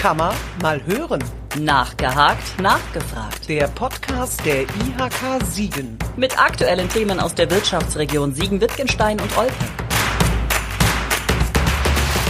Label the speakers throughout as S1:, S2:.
S1: Kammer mal hören.
S2: Nachgehakt, nachgefragt.
S1: Der Podcast der IHK Siegen.
S2: Mit aktuellen Themen aus der Wirtschaftsregion Siegen-Wittgenstein und Olpe.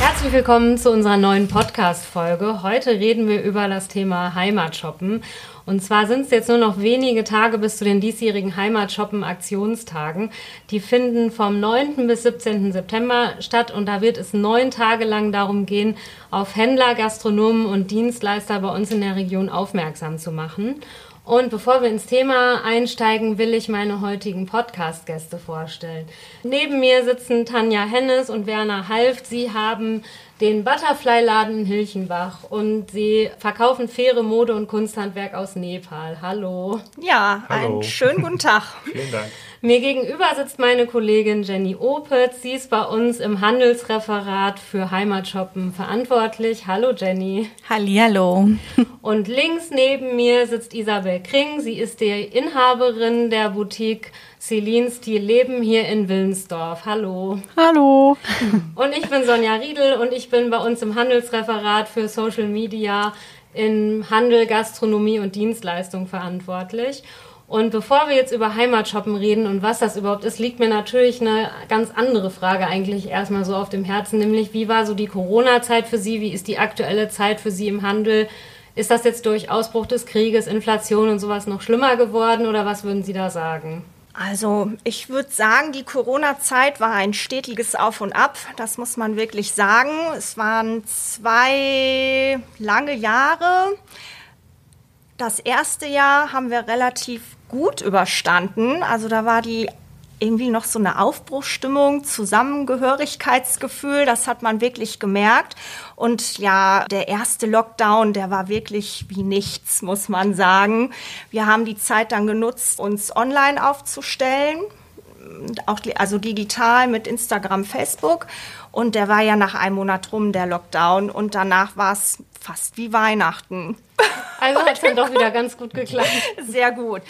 S3: Herzlich willkommen zu unserer neuen Podcast-Folge. Heute reden wir über das Thema Heimatshoppen. Und zwar sind es jetzt nur noch wenige Tage bis zu den diesjährigen Heimatshoppen-Aktionstagen. Die finden vom 9. bis 17. September statt und da wird es neun Tage lang darum gehen, auf Händler, Gastronomen und Dienstleister bei uns in der Region aufmerksam zu machen. Und bevor wir ins Thema einsteigen, will ich meine heutigen Podcast-Gäste vorstellen. Neben mir sitzen Tanja Hennes und Werner Halft. Sie haben den Butterfly-Laden in Hilchenbach und sie verkaufen faire Mode und Kunsthandwerk aus Nepal. Hallo.
S4: Ja,
S5: Hallo.
S4: einen schönen guten Tag.
S5: Vielen Dank.
S3: Mir gegenüber sitzt meine Kollegin Jenny Opitz. Sie ist bei uns im Handelsreferat für Heimatshoppen verantwortlich. Hallo Jenny.
S4: Hallihallo.
S3: Und links neben mir sitzt Isabel Kring. Sie ist die Inhaberin der Boutique Celine Stil Leben hier in Willensdorf. Hallo.
S4: Hallo.
S3: Und ich bin Sonja Riedel und ich bin bei uns im Handelsreferat für Social Media in Handel, Gastronomie und Dienstleistung verantwortlich. Und bevor wir jetzt über Heimatshoppen reden und was das überhaupt ist, liegt mir natürlich eine ganz andere Frage eigentlich erstmal so auf dem Herzen, nämlich wie war so die Corona-Zeit für Sie? Wie ist die aktuelle Zeit für Sie im Handel? Ist das jetzt durch Ausbruch des Krieges, Inflation und sowas noch schlimmer geworden oder was würden Sie da sagen?
S4: Also ich würde sagen, die Corona-Zeit war ein stetiges Auf und Ab. Das muss man wirklich sagen. Es waren zwei lange Jahre. Das erste Jahr haben wir relativ gut überstanden. Also da war die irgendwie noch so eine Aufbruchsstimmung, Zusammengehörigkeitsgefühl, das hat man wirklich gemerkt. Und ja, der erste Lockdown, der war wirklich wie nichts, muss man sagen. Wir haben die Zeit dann genutzt, uns online aufzustellen, auch also digital mit Instagram, Facebook. Und der war ja nach einem Monat rum, der Lockdown. Und danach war es fast wie Weihnachten.
S3: Also hat es dann doch wieder ganz gut geklappt.
S4: Sehr gut.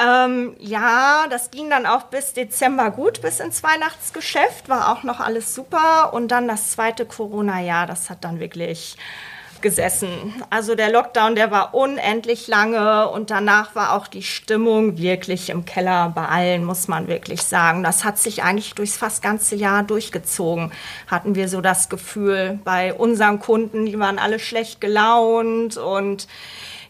S4: Ähm, ja, das ging dann auch bis Dezember gut, bis ins Weihnachtsgeschäft, war auch noch alles super. Und dann das zweite Corona-Jahr, das hat dann wirklich gesessen. Also der Lockdown, der war unendlich lange und danach war auch die Stimmung wirklich im Keller bei allen, muss man wirklich sagen. Das hat sich eigentlich durchs fast ganze Jahr durchgezogen, hatten wir so das Gefühl. Bei unseren Kunden, die waren alle schlecht gelaunt und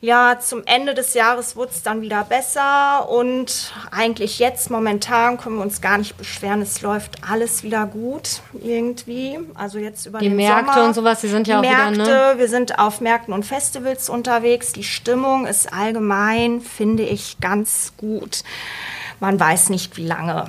S4: ja, zum Ende des Jahres wurde es dann wieder besser und eigentlich jetzt momentan können wir uns gar nicht beschweren. Es läuft alles wieder gut irgendwie. Also jetzt über
S3: Die
S4: den
S3: Märkte
S4: Sommer.
S3: und sowas, die sind ja auch
S4: die
S3: wieder,
S4: Märkte,
S3: ne?
S4: wir sind auf Märkten und Festivals unterwegs. Die Stimmung ist allgemein, finde ich, ganz gut. Man weiß nicht, wie lange.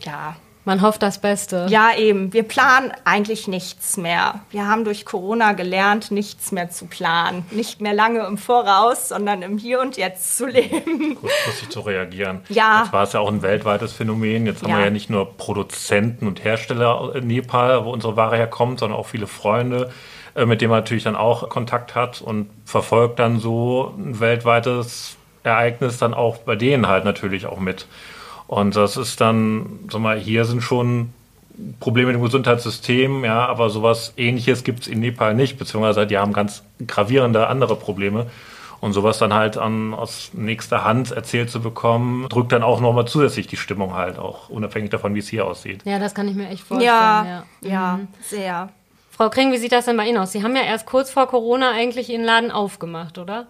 S4: Ja,
S3: Man hofft das Beste.
S4: ja, eben. Wir planen eigentlich nichts mehr. Wir haben durch Corona gelernt, nichts mehr zu planen. Nicht mehr lange im Voraus, sondern im Hier und Jetzt zu leben.
S5: Kurzfristig zu reagieren.
S4: Ja.
S5: Jetzt war es ja auch ein weltweites Phänomen. Jetzt haben
S4: Ja.
S5: wir ja nicht nur Produzenten und Hersteller in Nepal, wo unsere Ware herkommt, sondern auch viele Freunde, äh, mit denen man natürlich dann auch Kontakt hat und verfolgt dann so ein weltweites Ereignis dann auch bei denen halt natürlich auch mit. Und das ist dann, sag mal, hier sind schon Probleme mit dem Gesundheitssystem, ja, aber sowas ähnliches gibt es in Nepal nicht, beziehungsweise die haben ganz gravierende andere Probleme. Und sowas dann halt an, aus nächster Hand erzählt zu bekommen, drückt dann auch nochmal zusätzlich die Stimmung halt, auch unabhängig davon, wie es hier aussieht.
S3: Ja, das kann ich mir echt vorstellen.
S4: Ja,
S3: Ja.
S4: ja, sehr.
S3: Frau Kring, wie sieht das denn bei Ihnen aus? Sie haben ja erst kurz vor Corona eigentlich Ihren Laden aufgemacht, oder?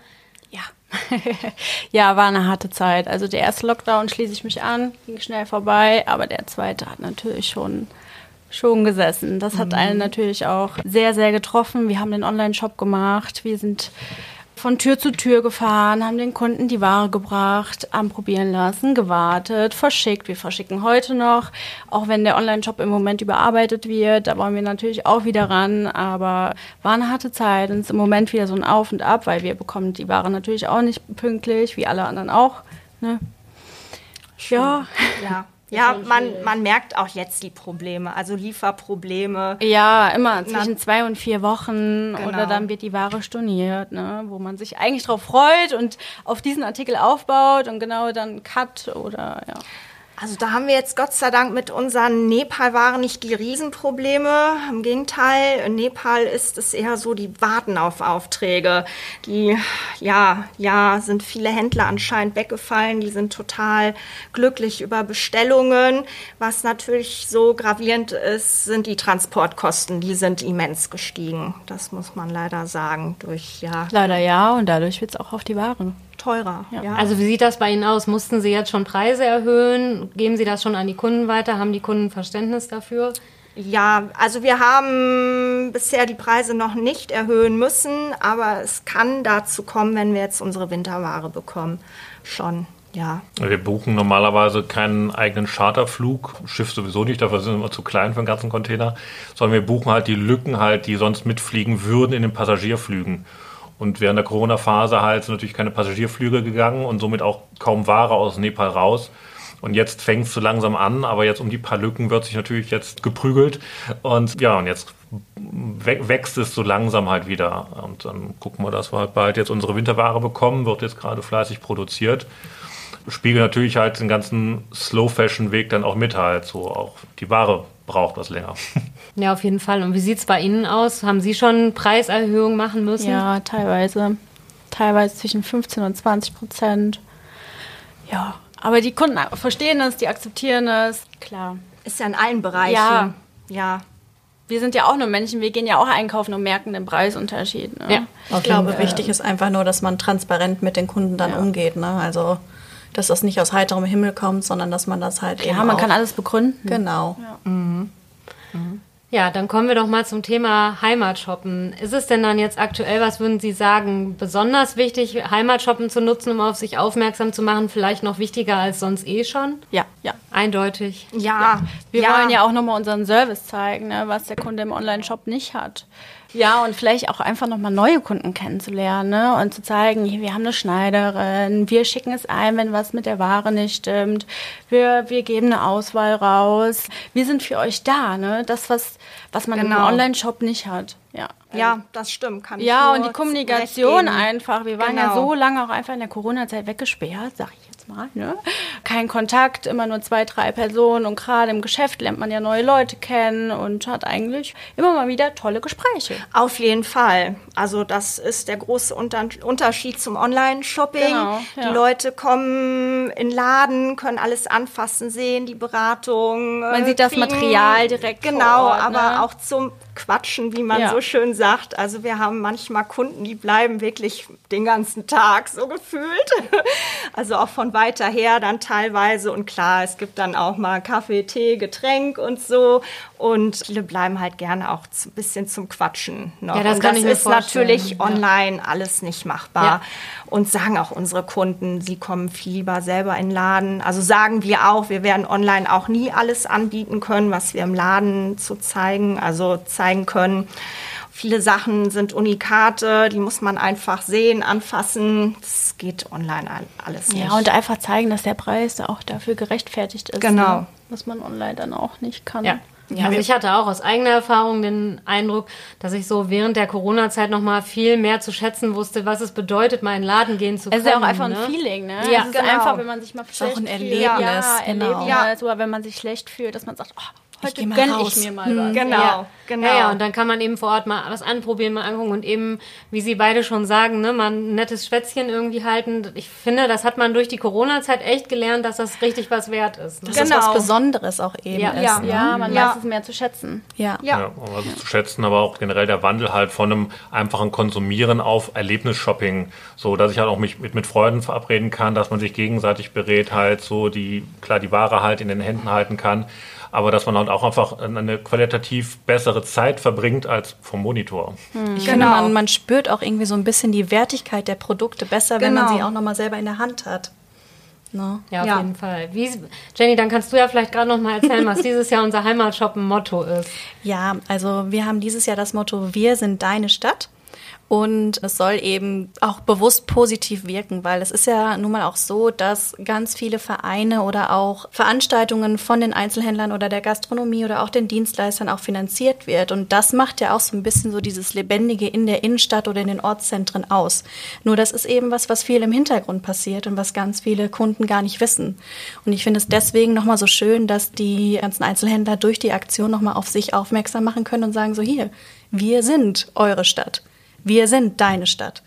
S6: Ja. war eine harte Zeit. Also der erste Lockdown schließe ich mich an, ging schnell vorbei, aber der zweite hat natürlich schon schon gesessen. Das hat einen natürlich auch sehr, sehr getroffen. Wir haben den Online-Shop gemacht, wir sind von Tür zu Tür gefahren, haben den Kunden die Ware gebracht, anprobieren lassen, gewartet, verschickt. Wir verschicken heute noch, auch wenn der Online-Shop im Moment überarbeitet wird. Da wollen wir natürlich auch wieder ran, aber war eine harte Zeit und ist im Moment wieder so ein Auf und Ab, weil wir bekommen die Ware natürlich auch nicht pünktlich, wie alle anderen auch. Ne? Ja,
S4: Ja, ja man, man merkt auch jetzt die Probleme, also Lieferprobleme.
S6: Ja, immer zwischen zwei und vier Wochen
S4: Genau.
S6: oder dann wird die Ware storniert, ne, wo man sich eigentlich drauf freut und auf diesen Artikel aufbaut und genau dann Cut oder ja.
S4: Also da haben wir jetzt Gott sei Dank mit unseren Nepal-Waren nicht die Riesenprobleme. Im Gegenteil, in Nepal ist es eher so, die warten auf Aufträge. Die, ja, ja, sind viele Händler anscheinend weggefallen. Die sind total glücklich über Bestellungen. Was natürlich so gravierend ist, sind die Transportkosten. Die sind immens gestiegen. Das muss man leider sagen. Durch, ja,
S6: Leider ja, und dadurch wird es auch auf die Waren.
S4: Teurer. Ja.
S3: Also wie sieht das bei Ihnen aus? Mussten Sie jetzt schon Preise erhöhen? Geben Sie das schon an die Kunden weiter? Haben die Kunden Verständnis dafür?
S4: Ja, also wir haben bisher die Preise noch nicht erhöhen müssen, aber es kann dazu kommen, wenn wir jetzt unsere Winterware bekommen. Schon, ja.
S5: Wir buchen normalerweise keinen eigenen Charterflug, Schiff sowieso nicht, dafür sind wir immer zu klein für den ganzen Container, sondern wir buchen halt die Lücken halt, die sonst mitfliegen würden in den Passagierflügen. Und während der Corona-Phase halt sind natürlich keine Passagierflüge gegangen und somit auch kaum Ware aus Nepal raus. Und jetzt fängt es so langsam an, aber jetzt um die paar Lücken wird sich natürlich jetzt geprügelt. Und ja, und jetzt wä- wächst es so langsam halt wieder. Und dann gucken wir, dass wir halt bald jetzt unsere Winterware bekommen, wird jetzt gerade fleißig produziert. Spiegelt natürlich halt den ganzen Slow-Fashion-Weg dann auch mit halt. So auch die Ware braucht was länger.
S3: Ja, auf jeden Fall. Und wie sieht es bei Ihnen aus? Haben Sie schon Preiserhöhungen machen müssen?
S6: Ja, teilweise. Teilweise zwischen 15 und 20 Prozent. Ja, aber die Kunden verstehen es, die akzeptieren es. Klar.
S4: Ist ja in allen Bereichen.
S6: Ja.
S4: Ja.
S6: Wir sind ja auch nur Menschen, wir gehen ja auch einkaufen und merken den Preisunterschied. Ne?
S3: Ja.
S7: Ich glaube, wichtig ist einfach nur, dass man transparent mit den Kunden dann
S6: Ja.
S7: umgeht. Ne? Also, dass das nicht aus heiterem Himmel kommt, sondern dass man das halt eben
S6: Ja, man
S7: auch,
S6: kann alles begründen.
S7: Genau.
S3: Ja, dann kommen wir doch mal zum Thema Heimatshoppen. Ist es denn dann jetzt aktuell, was würden Sie sagen, besonders wichtig, Heimatshoppen zu nutzen, um auf sich aufmerksam zu machen? Vielleicht noch wichtiger als sonst eh schon?
S6: Ja, ja.
S3: Eindeutig.
S4: Ja.
S6: Wir wollen ja auch nochmal unseren Service zeigen, ne, was der Kunde im Online-Shop nicht hat. Ja, und vielleicht auch einfach nochmal neue Kunden kennenzulernen ne, und zu zeigen, hier, wir haben eine Schneiderin, wir schicken es ein, wenn was mit der Ware nicht stimmt, wir, wir geben eine Auswahl raus, wir sind für euch da, ne, das, was, was man im
S4: Genau.
S6: Online-Shop nicht hat. Ja,
S4: Ja, das stimmt. Kann ich
S6: ja, und die Kommunikation einfach. Wir waren ja
S4: Genau.
S6: so lange auch einfach in der Corona-Zeit weggesperrt, sag ich jetzt mal. Ne? Kein Kontakt, immer nur zwei, drei Personen. Und gerade im Geschäft lernt man ja neue Leute kennen und hat eigentlich immer mal wieder tolle Gespräche.
S4: Auf jeden Fall. Also das ist der große Unter Unterschied zum Online-Shopping.
S6: Genau, ja.
S4: Die Leute kommen in den Laden, können alles anfassen, sehen die Beratung.
S6: Man sieht das Material direkt
S4: Genau,
S6: Ort,
S4: aber
S6: ne?
S4: auch zum Quatschen, wie man
S6: Ja.
S4: so schön sagt. Also wir haben manchmal Kunden, die bleiben wirklich den ganzen Tag so gefühlt. Also auch von weiter her dann teilweise. Und klar, es gibt dann auch mal Kaffee, Tee, Getränk und so. Und viele bleiben halt gerne auch ein bisschen zum Quatschen noch.
S3: Ja, das
S4: und
S3: kann
S4: das
S3: ich mir
S4: ist
S3: vorstellen.
S4: natürlich
S3: Ja.
S4: online alles nicht machbar.
S3: Ja.
S4: Und sagen auch unsere Kunden, sie kommen viel lieber selber in den Laden. Also sagen wir auch, wir werden online auch nie alles anbieten können, was wir im Laden zu zeigen, also zeigen können. Viele Sachen sind Unikate, die muss man einfach sehen, anfassen. Das geht online all- alles nicht.
S6: Ja, und einfach zeigen, dass der Preis auch dafür gerechtfertigt ist.
S4: Genau.
S6: Ne? Was man online dann auch nicht kann.
S3: Ja. Also ich hatte auch aus eigener Erfahrung den Eindruck, dass ich so während der Corona-Zeit noch mal viel mehr zu schätzen wusste, was es bedeutet, mal in den Laden gehen zu
S6: Es
S3: können.
S6: ist ja auch einfach ein
S3: ne?
S6: Feeling, ne?
S3: Ja,
S6: es ist
S4: genau.
S6: einfach, wenn man sich mal schlecht
S7: auch ein
S6: fühlt.
S7: Erlebnis,
S6: Ja,
S7: genau.
S6: Erlebnis.
S4: Ja.
S6: Oder wenn man sich schlecht fühlt, dass man sagt, oh, heute
S7: geh mal
S6: gönn
S7: raus.
S6: ich mir mal was.
S4: Genau,
S6: Ja.
S4: genau.
S3: Ja, ja, und dann kann man eben vor Ort mal was anprobieren, mal angucken und eben, wie Sie beide schon sagen, ne, mal ein nettes Schwätzchen irgendwie halten. Ich finde, das hat man durch die Corona-Zeit echt gelernt, dass das richtig was wert ist. Ne?
S7: Dass
S4: Genau.
S7: was Besonderes auch eben
S3: Ja.
S7: ist.
S4: Ja.
S7: Ne?
S6: Ja, man
S4: Ja.
S6: weiß es mehr zu schätzen.
S7: Ja.
S4: Ja.
S5: Ja, um was zu schätzen, aber auch generell der Wandel halt von einem einfachen Konsumieren auf Erlebnisshopping, so dass ich halt auch mich mit, mit Freunden verabreden kann, dass man sich gegenseitig berät, halt so die, klar, die Ware halt in den Händen halten kann, aber dass man halt auch einfach eine qualitativ bessere Zeit verbringt als vom Monitor.
S7: Ich finde,
S4: Genau.
S7: man, man spürt auch irgendwie so ein bisschen die Wertigkeit der Produkte besser, wenn man
S4: Genau.
S7: sie auch nochmal selber in der Hand hat. Ne?
S3: Ja, auf
S4: Ja.
S3: jeden Fall. Wie, Jenny, dann kannst du ja vielleicht gerade noch mal erzählen, was dieses Jahr unser Heimatshoppen-Motto ist.
S7: Ja, also wir haben dieses Jahr das Motto Wir sind deine Stadt. Und es soll eben auch bewusst positiv wirken, weil es ist ja nun mal auch so, dass ganz viele Vereine oder auch Veranstaltungen von den Einzelhändlern oder der Gastronomie oder auch den Dienstleistern auch finanziert wird. Und das macht ja auch so ein bisschen so dieses Lebendige in der Innenstadt oder in den Ortszentren aus. Nur das ist eben was, was viel im Hintergrund passiert und was ganz viele Kunden gar nicht wissen. Und ich finde es deswegen nochmal so schön, dass die ganzen Einzelhändler durch die Aktion nochmal auf sich aufmerksam machen können und sagen so hier, wir sind eure Stadt. Wir sind deine Stadt.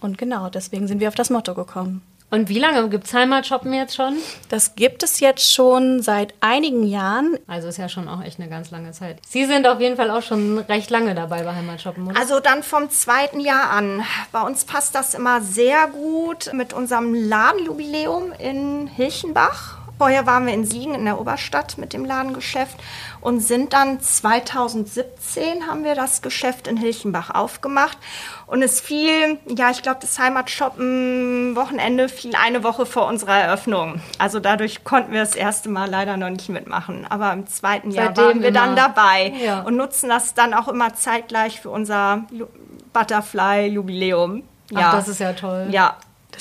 S7: Und genau, deswegen sind wir auf das Motto gekommen.
S3: Und wie lange gibt es Heimatshoppen jetzt schon?
S7: Das gibt es jetzt schon seit einigen Jahren.
S3: Also ist ja schon auch echt eine ganz lange Zeit. Sie sind auf jeden Fall auch schon recht lange dabei bei Heimatshoppen, oder?
S4: Also dann vom zweiten Jahr an. Bei uns passt das immer sehr gut mit unserem Ladenjubiläum in Hilchenbach. Vorher waren wir in Siegen in der Oberstadt mit dem Ladengeschäft und sind dann 2017 haben wir das Geschäft in Hilchenbach aufgemacht und es fiel, ja, ich glaube, das Heimatshoppen Wochenende fiel eine Woche vor unserer Eröffnung. Also dadurch konnten wir das erste Mal leider noch nicht mitmachen, aber im zweiten Jahr
S3: Seitdem
S4: waren wir
S3: immer.
S4: dann dabei
S3: Ja.
S4: und nutzen das dann auch immer zeitgleich für unser Ju- Butterfly-Jubiläum.
S3: Ach, das ist ja toll.
S4: Ja.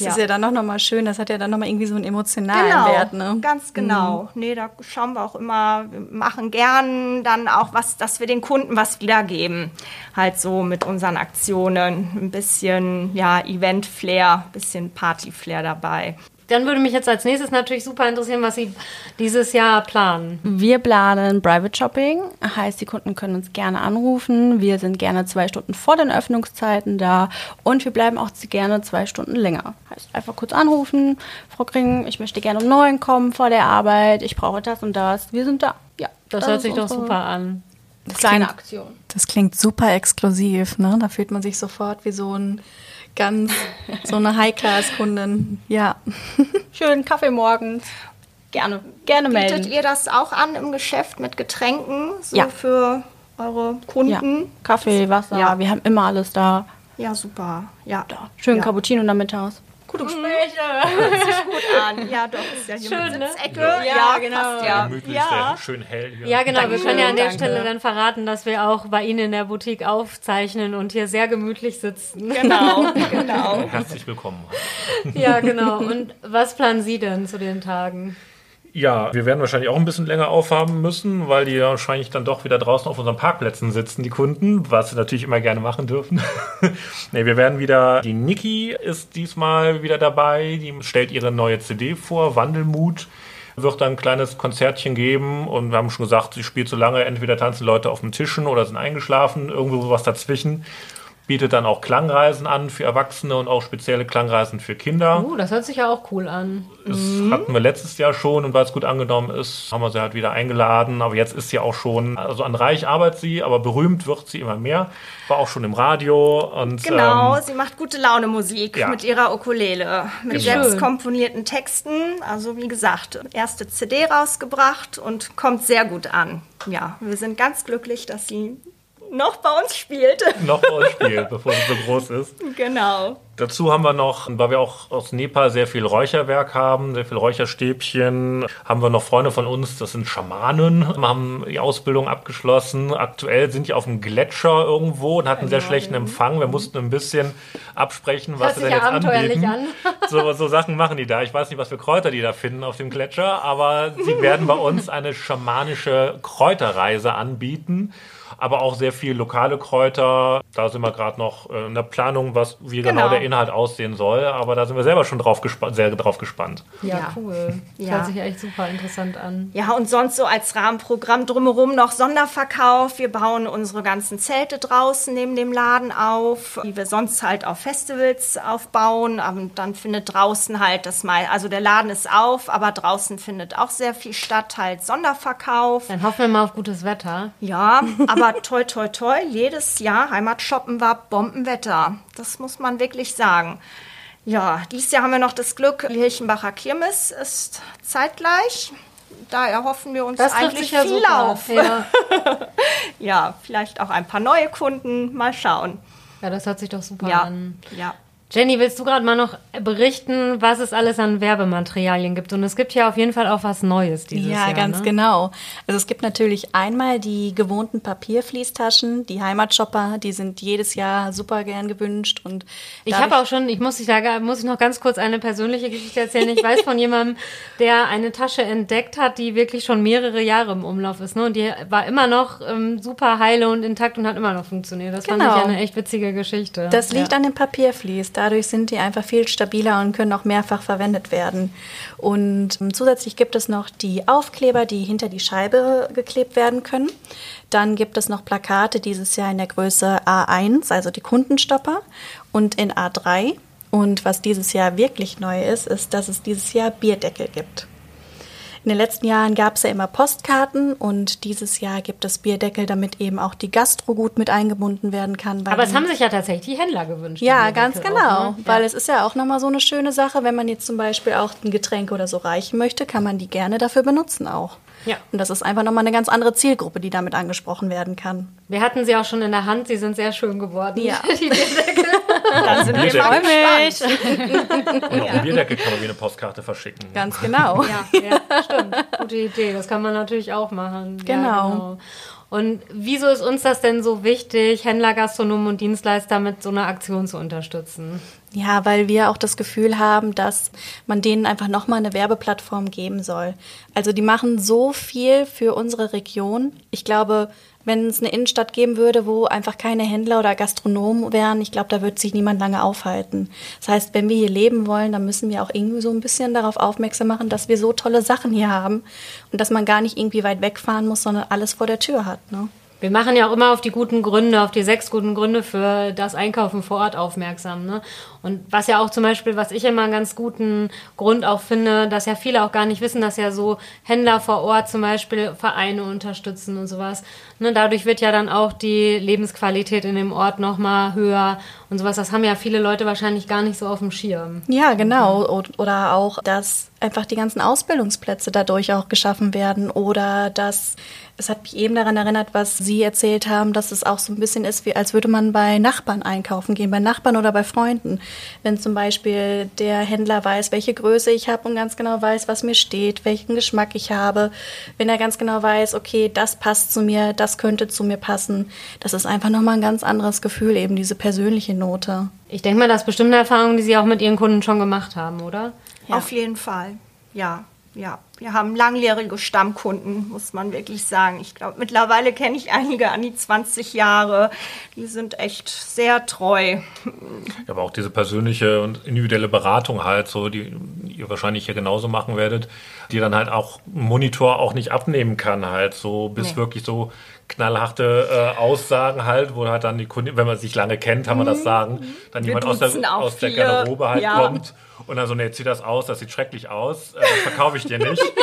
S7: Das ist ja dann noch mal schön, das hat ja dann noch mal irgendwie so einen emotionalen
S4: Genau,
S7: Wert. Ne?
S4: ganz genau. Nee, da schauen wir auch immer, wir machen gern dann auch was, dass wir den Kunden was wiedergeben. Halt so mit unseren Aktionen. Ein bisschen, ja, Event-Flair, ein bisschen Party-Flair dabei.
S3: Dann würde mich jetzt als nächstes natürlich super interessieren, was Sie dieses Jahr planen.
S7: Wir planen Private Shopping, heißt, die Kunden können uns gerne anrufen. Wir sind gerne zwei Stunden vor den Öffnungszeiten da und wir bleiben auch gerne zwei Stunden länger. Heißt, einfach kurz anrufen, Frau Kring, ich möchte gerne um neun kommen vor der Arbeit, ich brauche das und das. Wir sind da. Ja,
S3: Das, hört
S7: ist
S3: sich doch super an.
S7: Kleine
S6: klingt-
S7: Aktion.
S6: Das klingt super exklusiv, ne? Da fühlt man sich sofort wie so ein ganz, so eine High-Class-Kundin. Ja.
S7: Schönen Kaffee morgens. Gerne, gerne
S4: Bietet
S7: melden.
S4: ihr das auch an im Geschäft mit Getränken? So
S7: Ja.
S4: für eure
S7: Ja.
S4: Kunden?
S7: Kaffee, Wasser,
S4: Ja.
S7: wir haben immer alles da.
S4: Ja, super. Ja.
S7: Schön
S4: ja.
S7: Cappuccino nachmittags. Gute Gespräche.
S4: gut an. Ja, doch, ist ja hier
S3: Schön,
S4: mit
S3: ne?
S4: Sitzecke.
S7: Ja, genau.
S4: passt ja.
S5: Gemütlich,
S4: Ja.
S5: sehr schön hell hier.
S3: Ja, genau. wir
S7: Dankeschön,
S3: können ja an der
S7: danke.
S3: Stelle dann verraten, dass wir auch bei Ihnen in der Boutique aufzeichnen und hier sehr gemütlich sitzen.
S4: Genau, genau.
S5: Herzlich willkommen.
S3: Ja, genau. Und was planen Sie denn zu den Tagen?
S5: Ja, wir werden wahrscheinlich auch ein bisschen länger aufhaben müssen, weil die wahrscheinlich dann doch wieder draußen auf unseren Parkplätzen sitzen, die Kunden, was sie natürlich immer gerne machen dürfen. nee, wir werden wieder, die Niki ist diesmal wieder dabei, die stellt ihre neue CD vor, Wandelmut. Wird dann ein kleines Konzertchen geben und wir haben schon gesagt, sie spielt so lange, entweder tanzen Leute auf den Tischen oder sind eingeschlafen, irgendwo sowas dazwischen. Bietet dann auch Klangreisen an für Erwachsene und auch spezielle Klangreisen für Kinder.
S3: Uh, das hört sich ja auch cool an.
S5: Das hatten wir letztes Jahr schon und weil es gut angenommen ist, haben wir sie halt wieder eingeladen. Aber jetzt ist sie auch schon, also an Reich arbeitet sie, aber berühmt wird sie immer mehr. War auch schon im Radio und
S4: Genau,
S5: ähm,
S4: sie macht gute Laune Musik
S5: ja.
S4: mit ihrer Ukulele, mit
S5: Genau.
S4: selbst komponierten Texten. Also wie gesagt, erste CD rausgebracht und kommt sehr gut an. Ja, wir sind ganz glücklich, dass sie noch bei uns spielt.
S5: noch bei uns spielt, bevor sie so groß ist.
S4: genau.
S5: Dazu haben wir noch, weil wir auch aus Nepal sehr viel Räucherwerk haben, sehr viel Räucherstäbchen, haben wir noch Freunde von uns, das sind Schamanen, haben die Ausbildung abgeschlossen. Aktuell sind die auf dem Gletscher irgendwo und hatten sehr schlechten Empfang. Wir mussten ein bisschen absprechen, was sie denn
S3: ja
S5: jetzt anbieten.
S3: an.
S5: So, so Sachen machen die da. Ich weiß nicht, was für Kräuter die da finden auf dem Gletscher, aber sie werden bei uns eine schamanische Kräuterreise anbieten. Aber auch sehr viel lokale Kräuter. Da sind wir gerade noch äh, in der Planung, was wie genau.
S4: Genau.
S5: der Inhalt aussehen soll. Aber da sind wir selber schon drauf sehr drauf gespannt.
S3: Ja,
S4: Ja.
S3: cool. Das
S4: Ja.
S3: hört sich echt super interessant an.
S4: Ja, und sonst so als Rahmenprogramm drumherum noch Sonderverkauf. Wir bauen unsere ganzen Zelte draußen neben dem Laden auf, die wir sonst halt auf Festivals aufbauen. Und dann findet draußen halt das mal, also der Laden ist auf, aber draußen findet auch sehr viel statt, halt Sonderverkauf.
S3: Dann hoffen wir mal auf gutes Wetter.
S4: Ja, aber toi, toi, toi, jedes Jahr Heimatshoppen war Bombenwetter. Das muss man wirklich sagen. Ja, dieses Jahr haben wir noch das Glück, die Hirchenbacher Kirmes ist zeitgleich. Da erhoffen wir uns
S3: Das
S4: eigentlich
S3: ja
S4: viel auf.
S3: Ja.
S4: Ja, vielleicht auch ein paar neue Kunden. Mal schauen.
S3: ja, das hört sich doch super
S4: Ja,
S3: an.
S4: ja.
S3: Jenny, willst du gerade mal noch berichten, was es alles an Werbematerialien gibt? Und es gibt ja auf jeden Fall auch was Neues dieses
S7: ja,
S3: Jahr.
S7: ganz
S3: ne?
S7: genau. Also es gibt natürlich einmal die gewohnten Papierfließtaschen, die Heimatshopper, die sind jedes Jahr super gern gewünscht und
S3: Ich habe auch schon, ich muss, dich da, muss ich noch ganz kurz eine persönliche Geschichte erzählen. Ich weiß von jemandem, der eine Tasche entdeckt hat, die wirklich schon mehrere Jahre im Umlauf ist. Ne? Und die war immer noch ähm, super heile und intakt und hat immer noch funktioniert. Das fand
S7: Genau.
S3: ich eine echt witzige Geschichte.
S7: Das liegt
S3: ja.
S7: an dem Papiervlies. Dadurch sind die einfach viel stabiler und können auch mehrfach verwendet werden. Und ähm, zusätzlich gibt es noch die Aufkleber, die hinter die Scheibe geklebt werden können. Dann gibt es noch Plakate dieses Jahr in der Größe A1, also die Kundenstopper, und in A3. Und was dieses Jahr wirklich neu ist, ist, dass es dieses Jahr Bierdeckel gibt. In den letzten Jahren gab es ja immer Postkarten und dieses Jahr gibt es Bierdeckel, damit eben auch die Gastro gut mit eingebunden werden kann.
S3: Aber es haben sich ja tatsächlich die Händler gewünscht.
S7: ja, ganz genau.
S3: auch, ne?
S7: Weil
S3: ja.
S7: es ist ja auch nochmal so eine schöne Sache, wenn man jetzt zum Beispiel auch ein Getränk oder so reichen möchte, kann man die gerne dafür benutzen auch.
S3: Ja.
S7: Und das ist einfach nochmal eine ganz andere Zielgruppe, die damit angesprochen werden kann.
S3: Wir hatten sie auch schon in der Hand, sie sind sehr schön geworden.
S7: Ja.
S3: die Bierdeckel.
S4: Dann sind wir mal gespannt.
S5: Und auch ein Bierdeckel kann man wie eine Postkarte verschicken.
S7: Ganz genau.
S3: Ja, ja, stimmt. Gute Idee. Das kann man natürlich auch machen. Ja,
S7: Genau.
S3: Und wieso ist uns das denn so wichtig, Händler, Gastronomen und Dienstleister mit so einer Aktion zu unterstützen?
S7: Ja, weil wir auch das Gefühl haben, dass man denen einfach nochmal eine Werbeplattform geben soll. Also die machen so viel für unsere Region. Ich glaube, wenn es eine Innenstadt geben würde, wo einfach keine Händler oder Gastronomen wären, ich glaube, da wird sich niemand lange aufhalten. Das heißt, wenn wir hier leben wollen, dann müssen wir auch irgendwie so ein bisschen darauf aufmerksam machen, dass wir so tolle Sachen hier haben und dass man gar nicht irgendwie weit wegfahren muss, sondern alles vor der Tür hat. Ne?
S3: Wir machen ja auch immer auf die guten Gründe, auf die sechs guten Gründe für das Einkaufen vor Ort aufmerksam. Ne? Und was ja auch zum Beispiel, was ich immer einen ganz guten Grund auch finde, dass ja viele auch gar nicht wissen, dass ja so Händler vor Ort zum Beispiel Vereine unterstützen und sowas. Ne? Dadurch wird ja dann auch die Lebensqualität in dem Ort nochmal höher und sowas. Das haben ja viele Leute wahrscheinlich gar nicht so auf dem Schirm.
S7: Ja, genau. Oder auch, dass einfach die ganzen Ausbildungsplätze dadurch auch geschaffen werden. Oder dass, es hat mich eben daran erinnert, was Sie erzählt haben, dass es auch so ein bisschen ist, wie als würde man bei Nachbarn einkaufen gehen, bei Nachbarn oder bei Freunden. Wenn zum Beispiel der Händler weiß, welche Größe ich habe und ganz genau weiß, was mir steht, welchen Geschmack ich habe. Wenn er ganz genau weiß, okay, das passt zu mir, das könnte zu mir passen. Das ist einfach nochmal ein ganz anderes Gefühl, eben diese persönliche Note.
S3: Ich denke mal, das ist bestimmt eine Erfahrung, die Sie auch mit Ihren Kunden schon gemacht haben, oder?
S7: Ja.
S4: Auf jeden Fall. Ja, ja. Wir haben langjährige Stammkunden, muss man wirklich sagen. Ich glaube, mittlerweile kenne ich einige an die 20 Jahre. Die sind echt sehr treu.
S5: Ja, aber auch diese persönliche und individuelle Beratung halt, so die ihr wahrscheinlich hier genauso machen werdet, die dann halt auch Monitor auch nicht abnehmen kann, halt so bis
S4: Nee.
S5: wirklich so knallharte äh, Aussagen halt, wo halt dann die Kunden, wenn man sich lange kennt, kann man das sagen, dann
S4: Wir
S5: jemand aus der, aus der Garderobe halt
S4: ja.
S5: kommt und dann so, nee, zieh das aus, das sieht schrecklich aus, äh, das verkaufe ich dir nicht.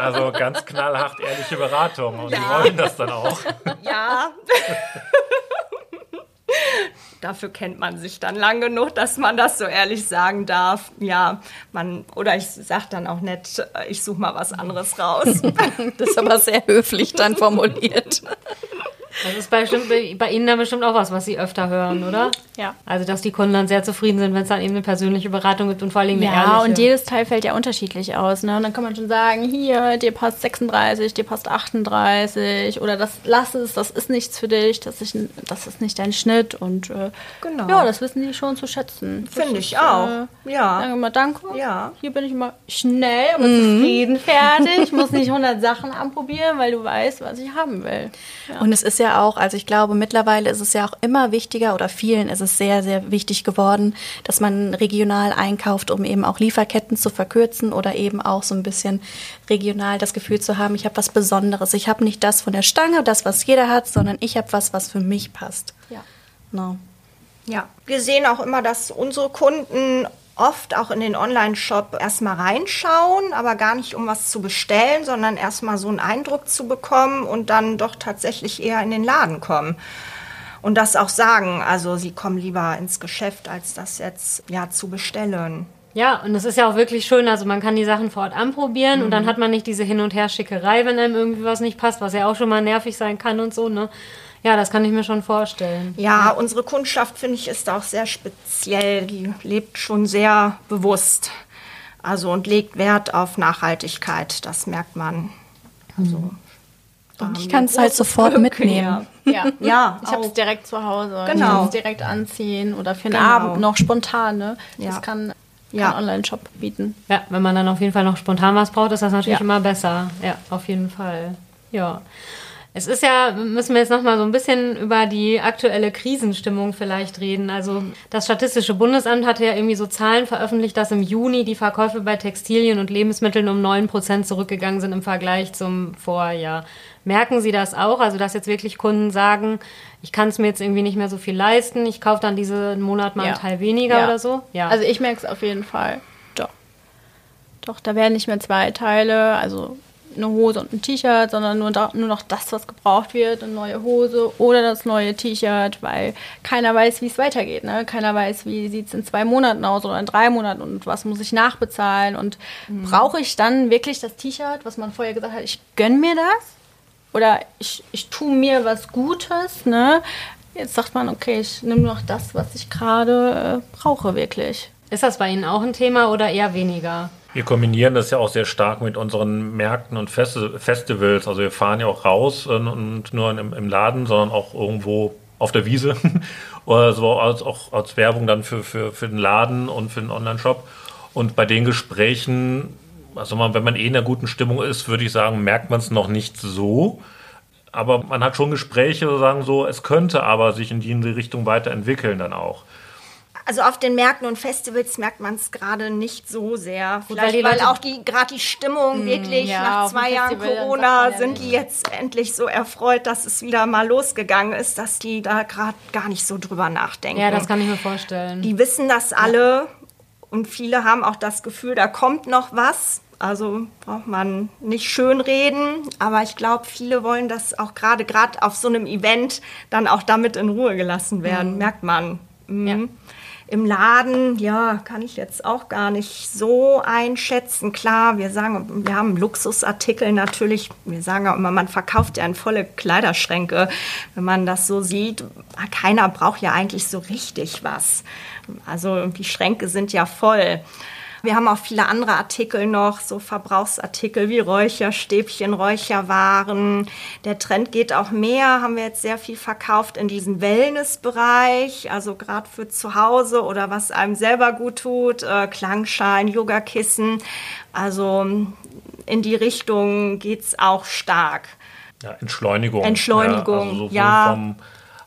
S5: Also ganz knallhart ehrliche Beratung und die wollen das dann auch.
S4: Ja. Dafür kennt man sich dann lang genug, dass man das so ehrlich sagen darf. Ja, man, oder ich sag dann auch nett, ich suche mal was anderes raus.
S7: Das ist aber sehr höflich dann formuliert.
S3: Das ist bei, bestimmt, bei Ihnen dann bestimmt auch was, was Sie öfter hören, oder?
S6: Ja.
S3: Also, dass die Kunden dann sehr zufrieden sind, wenn es dann eben eine persönliche Beratung gibt und vor allem eine
S6: Ja,
S3: ehrliche.
S6: und jedes Teil fällt ja unterschiedlich aus. Ne? Und dann kann man schon sagen, hier, dir passt 36, dir passt 38 oder das lass es, das ist nichts für dich, das ist, das ist nicht dein Schnitt. Und äh,
S4: Genau.
S6: ja, das wissen die schon zu schätzen.
S4: Finde ich
S6: ist,
S4: auch.
S6: Äh,
S4: Ja.
S6: Sagen wir mal danke.
S4: Ja.
S6: Hier bin ich immer schnell, aber zufrieden, fertig. Muss nicht 100 Sachen anprobieren, weil du weißt, was ich haben will.
S7: Und es ist ja auch, also ich glaube, mittlerweile ist es ja auch immer wichtiger oder vielen ist es sehr, sehr wichtig geworden, dass man regional einkauft, um eben auch Lieferketten zu verkürzen oder eben auch so ein bisschen regional das Gefühl zu haben, ich habe was Besonderes. Ich habe nicht das von der Stange, das, was jeder hat, sondern ich habe was, was für mich passt.
S6: Ja.
S7: No.
S4: Ja, wir sehen auch immer, dass unsere Kunden oft auch in den Online-Shop erstmal reinschauen, aber gar nicht um was zu bestellen, sondern erstmal so einen Eindruck zu bekommen und dann doch tatsächlich eher in den Laden kommen. Und das auch sagen, also sie kommen lieber ins Geschäft, als das jetzt ja zu bestellen.
S3: Ja, und es ist ja auch wirklich schön, also man kann die Sachen vor Ort anprobieren und dann hat man nicht diese Hin- und Her-Schickerei, wenn einem irgendwie was nicht passt, was ja auch schon mal nervig sein kann und so, ne? Ja, das kann ich mir schon vorstellen.
S4: Ja, unsere Kundschaft, finde ich, ist auch sehr speziell. Die lebt schon sehr bewusst. Also und legt Wert auf Nachhaltigkeit. Das merkt man. Also, da
S6: Und ich kann es halt sofort
S4: Glück,
S6: mitnehmen. Ja,
S4: Ja,
S6: Ich habe es direkt zu Hause. Ich
S4: Genau.
S6: kann es direkt anziehen oder für den
S4: Genau.
S6: Abend noch spontan. Ne?
S4: Ja.
S6: Das kann
S4: Ja.
S6: kein Online-Shop bieten.
S3: Ja, wenn man dann auf jeden Fall noch spontan was braucht, ist das natürlich
S6: Ja.
S3: immer besser. Ja, auf jeden Fall. Ja. Es ist ja, müssen wir jetzt noch mal so ein bisschen über die aktuelle Krisenstimmung vielleicht reden. Also das Statistische Bundesamt hatte ja irgendwie so Zahlen veröffentlicht, dass im Juni die Verkäufe bei Textilien und Lebensmitteln um 9% zurückgegangen sind im Vergleich zum Vorjahr. Merken Sie das auch? Also dass jetzt wirklich Kunden sagen, ich kann es mir jetzt irgendwie nicht mehr so viel leisten, ich kaufe dann diesen Monat mal
S6: Ja.
S3: einen Teil weniger
S6: Ja.
S3: oder so? Ja.
S6: Also ich merke es auf jeden Fall. Doch. Doch, da werden nicht mehr zwei Teile, also eine Hose und ein T-Shirt, sondern nur, da, nur noch das, was gebraucht wird, eine neue Hose oder das neue T-Shirt, weil keiner weiß, wie es weitergeht. Ne? Keiner weiß, wie sieht es in zwei Monaten aus oder in drei Monaten und was muss ich nachbezahlen und brauche ich dann wirklich das T-Shirt, was man vorher gesagt hat, ich gönne mir das oder ich, ich tue mir was Gutes. Ne? Jetzt sagt man, okay, ich nehme noch das, was ich gerade äh, brauche wirklich.
S3: Ist das bei Ihnen auch ein Thema oder eher weniger?
S5: Wir kombinieren das ja auch sehr stark mit unseren Märkten und Festi- Festivals. Also wir fahren ja auch raus äh, und nur im, im Laden, sondern auch irgendwo auf der Wiese oder so als, auch als Werbung dann für, für, für den Laden und für den Online-Shop. Und bei den Gesprächen, also man, wenn man eh in einer guten Stimmung ist, würde ich sagen, merkt man es noch nicht so. Aber man hat schon Gespräche, sagen so, es könnte aber sich in die Richtung weiterentwickeln dann auch.
S4: Also auf den Märkten und Festivals merkt man es gerade nicht so sehr.
S3: Gut,
S4: Vielleicht,
S3: weil
S4: weil, auch die gerade die Stimmung wirklich
S6: ja,
S4: nach zwei Jahren Corona sind die jetzt endlich so erfreut, dass es wieder mal losgegangen ist, dass die da gerade gar nicht so drüber nachdenken.
S3: Ja, das kann ich mir vorstellen.
S4: Die wissen das alle und viele haben auch das Gefühl, da kommt noch was. Also braucht man nicht schönreden, aber ich glaube, viele wollen das auch gerade gerade auf so einem Event dann auch damit in Ruhe gelassen werden, merkt man. Mhm.
S3: Ja.
S4: Im Laden, ja, kann ich jetzt auch gar nicht so einschätzen. Klar, wir sagen, wir haben Luxusartikel natürlich. Wir sagen auch immer, man verkauft ja in volle Kleiderschränke. Wenn man das so sieht, keiner braucht ja eigentlich so richtig was. Also die Schränke sind ja voll. Wir haben auch viele andere Artikel noch, so Verbrauchsartikel wie Räucherstäbchen, Räucherwaren. Der Trend geht auch mehr, haben wir jetzt sehr viel verkauft in diesem Wellnessbereich, also gerade für zu Hause oder was einem selber gut tut, äh, Klangschein, Yogakissen. Also in die Richtung geht's auch stark.
S5: Ja, Entschleunigung.
S4: Entschleunigung,
S5: ja. Also sowohl
S4: ja.
S5: vom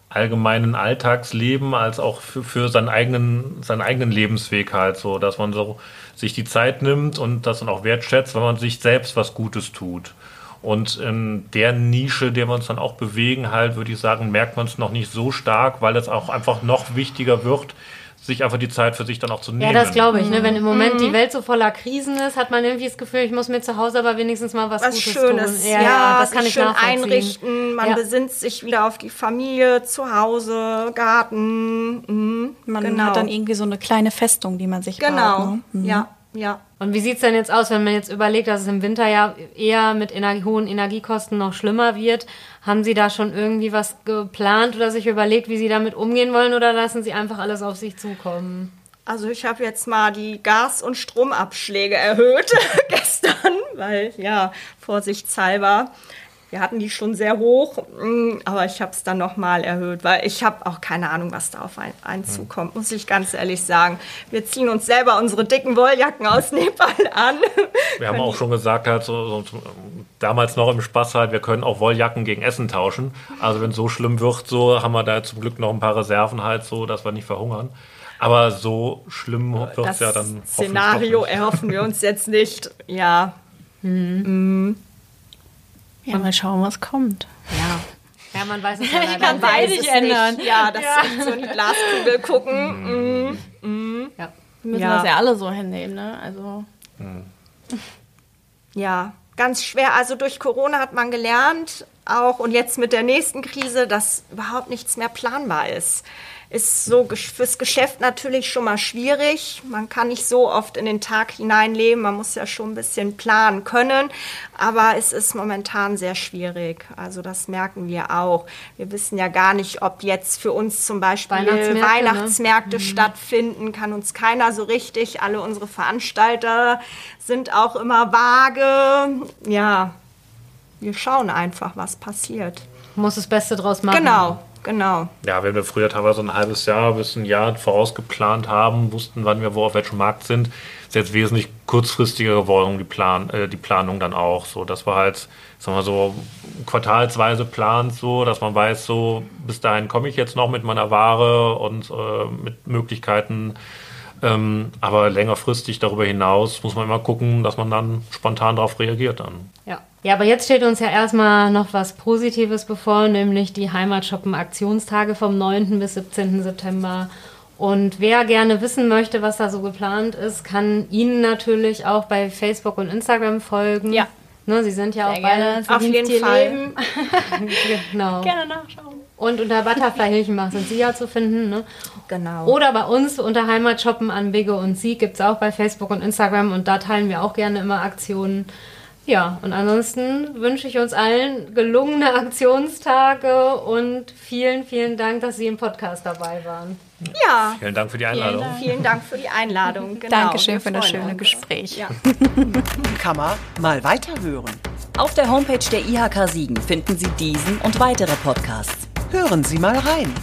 S5: allgemeinen Alltagsleben als auch für, für seinen eigenen, seinen eigenen Lebensweg halt so, dass man so sich die Zeit nimmt und das dann auch wertschätzt, wenn man sich selbst was Gutes tut. Und in der Nische, der wir uns dann auch bewegen, halt, würde ich sagen, merkt man es noch nicht so stark, weil es auch einfach noch wichtiger wird, sich einfach die Zeit für sich dann auch zu nehmen.
S3: Ja, das glaube ich. Ne? Wenn im Moment die Welt so voller Krisen ist, hat man irgendwie das Gefühl, ich muss mir zu Hause aber wenigstens mal was,
S4: was
S3: Gutes
S4: Schönes,
S3: tun.
S4: ja,
S3: das kann
S4: sich
S3: ich
S4: schön einrichten. Man
S3: Ja.
S4: besinnt sich wieder auf die Familie, zu Hause, Garten. Mhm,
S7: Man
S4: genau.
S7: hat dann irgendwie so eine kleine Festung, die man sich
S4: genau,
S7: baut. Ne?
S4: ja, ja.
S3: Und wie sieht's denn jetzt aus, wenn man jetzt überlegt, dass es im Winter ja eher mit ener hohen Energiekosten noch schlimmer wird? Haben Sie da schon irgendwie was geplant oder sich überlegt, wie Sie damit umgehen wollen oder lassen Sie einfach alles auf sich zukommen?
S4: Also ich habe jetzt mal die Gas- und Stromabschläge erhöht gestern, weil ja, vorsichtshalber. Wir hatten die schon sehr hoch, mm, aber ich habe es dann noch mal erhöht, weil ich habe auch keine Ahnung, was da auf ein, einen zukommt, muss ich ganz ehrlich sagen. Wir ziehen uns selber unsere dicken Wolljacken aus Nepal an.
S5: Wir haben auch schon gesagt, halt, so, so, damals noch im Spaß halt, wir können auch Wolljacken gegen Essen tauschen. Also wenn es so schlimm wird, so haben wir da zum Glück noch ein paar Reserven halt, so dass wir nicht verhungern. Aber so schlimm wird es ja dann
S4: Szenario erhoffen wir uns jetzt nicht. Ja,
S6: Ja, mal schauen, was kommt.
S4: ja.
S3: Ja, man weiß es ja leider
S4: Man weiß es
S6: ändern.
S4: nicht. Ja, das ist so in die Glaskugel gucken. Mm.
S3: Ja.
S6: Wir müssen
S4: Ja.
S6: das ja alle so hinnehmen, ne? Also
S4: Ja, ganz schwer. Also durch Corona hat man gelernt, auch und jetzt mit der nächsten Krise, dass überhaupt nichts mehr planbar ist. Ist so fürs Geschäft natürlich schon mal schwierig. Man kann nicht so oft in den Tag hineinleben. Man muss ja schon ein bisschen planen können. Aber es ist momentan sehr schwierig. Also das merken wir auch. Wir wissen ja gar nicht, ob jetzt für uns zum Beispiel
S3: Weihnachtsmärkte, ne?
S4: Weihnachtsmärkte stattfinden. Kann uns keiner so richtig. Alle unsere Veranstalter sind auch immer vage. Ja, wir schauen einfach, was passiert.
S3: Muss das Beste draus machen.
S4: Genau, genau.
S5: Ja, wenn wir früher teilweise ein halbes Jahr bis ein Jahr vorausgeplant haben, wussten, wann wir wo auf welchem Markt sind, ist jetzt wesentlich kurzfristiger geworden, die, Plan, äh, die Planung dann auch. So, dass wir halt, sagen wir so, quartalsweise plant, so, dass man weiß, so, bis dahin komme ich jetzt noch mit meiner Ware und äh, mit Möglichkeiten. Ähm, aber längerfristig darüber hinaus muss man immer gucken, dass man dann spontan darauf reagiert dann.
S3: Ja. Ja, aber jetzt steht uns ja erstmal noch was Positives bevor, nämlich die Heimatshoppen-Aktionstage vom 9. bis 17. September. Und wer gerne wissen möchte, was da so geplant ist, kann Ihnen natürlich auch bei Facebook und Instagram folgen.
S6: Ja.
S3: Ne, Sie sind ja
S6: Sehr
S3: auch beide
S6: gerne.
S3: für
S4: Auf jeden Fall.
S3: Leben. genau.
S6: Gerne nachschauen.
S3: Und unter Butterfly Hilchenbach sind Sie ja zu finden. Ne?
S4: Genau.
S3: Oder bei uns unter Heimatshoppen an Bigge und Sie gibt es auch bei Facebook und Instagram und da teilen wir auch gerne immer Aktionen. Ja, und ansonsten wünsche ich uns allen gelungene Aktionstage und vielen, vielen Dank, dass Sie im Podcast dabei waren.
S4: ja,
S5: Vielen Dank für die Einladung.
S4: vielen Dank für die Einladung. Genau,
S6: Dankeschön für das schöne
S4: uns.
S6: Gespräch.
S4: Ja.
S1: Kann man mal weiterhören.
S2: Auf der Homepage der IHK Siegen finden Sie diesen und weitere Podcasts.
S1: Hören Sie mal rein.